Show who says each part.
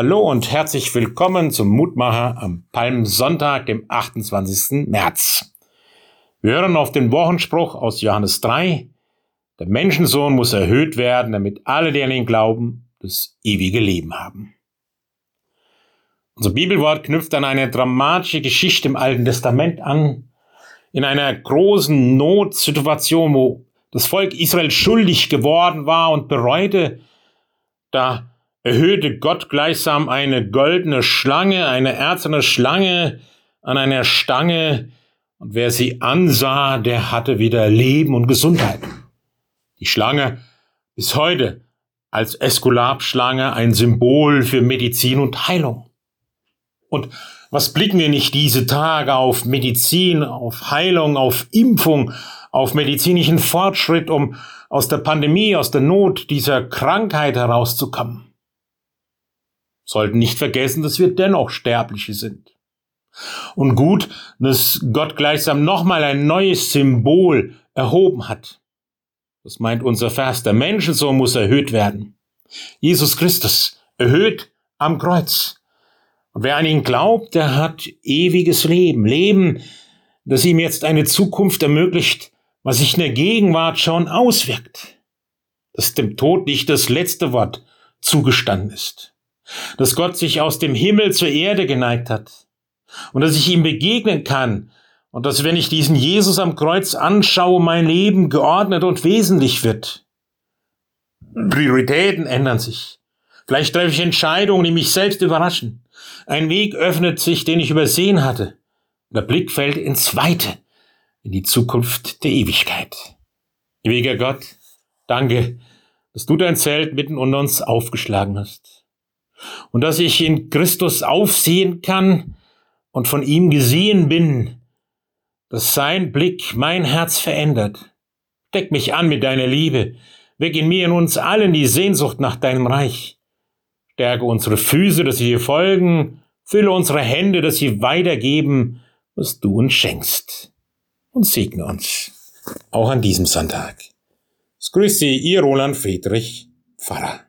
Speaker 1: Hallo und herzlich willkommen zum Mutmacher am Palmsonntag, dem 28. März. Wir hören auf den Wochenspruch aus Johannes 3. Der Menschensohn muss erhöht werden, damit alle, die an ihn glauben, das ewige Leben haben. Unser Bibelwort knüpft an eine dramatische Geschichte im Alten Testament an. In einer großen Notsituation, wo das Volk Israel schuldig geworden war und bereute, da erhöhte Gott gleichsam eine goldene Schlange, eine erzene Schlange an einer Stange, und wer sie ansah, der hatte wieder Leben und Gesundheit. Die Schlange bis heute als Eskulapschlange ein Symbol für Medizin und Heilung. Und was blicken wir nicht diese Tage auf Medizin, auf Heilung, auf Impfung, auf medizinischen Fortschritt, um aus der Pandemie, aus der Not dieser Krankheit herauszukommen? Sollten nicht vergessen, dass wir dennoch Sterbliche sind. Und gut, dass Gott gleichsam nochmal ein neues Symbol erhoben hat. Das meint unser Vers, der Menschensohn muss erhöht werden. Jesus Christus erhöht am Kreuz. Und wer an ihn glaubt, der hat ewiges Leben. Leben, das ihm jetzt eine Zukunft ermöglicht, was sich in der Gegenwart schon auswirkt. Dass dem Tod nicht das letzte Wort zugestanden ist dass Gott sich aus dem Himmel zur Erde geneigt hat und dass ich ihm begegnen kann und dass, wenn ich diesen Jesus am Kreuz anschaue, mein Leben geordnet und wesentlich wird. Prioritäten ändern sich. Vielleicht treffe ich Entscheidungen, die mich selbst überraschen. Ein Weg öffnet sich, den ich übersehen hatte. Der Blick fällt ins Weite, in die Zukunft der Ewigkeit. Ewiger Gott, danke, dass du dein Zelt mitten unter uns aufgeschlagen hast und dass ich in Christus aufsehen kann und von ihm gesehen bin, dass sein Blick mein Herz verändert. Deck mich an mit deiner Liebe, weck in mir und uns allen die Sehnsucht nach deinem Reich. Stärke unsere Füße, dass sie dir folgen, fülle unsere Hände, dass sie weitergeben, was du uns schenkst. Und segne uns, auch an diesem Sonntag. Es grüßt Sie, Ihr Roland Friedrich, Pfarrer.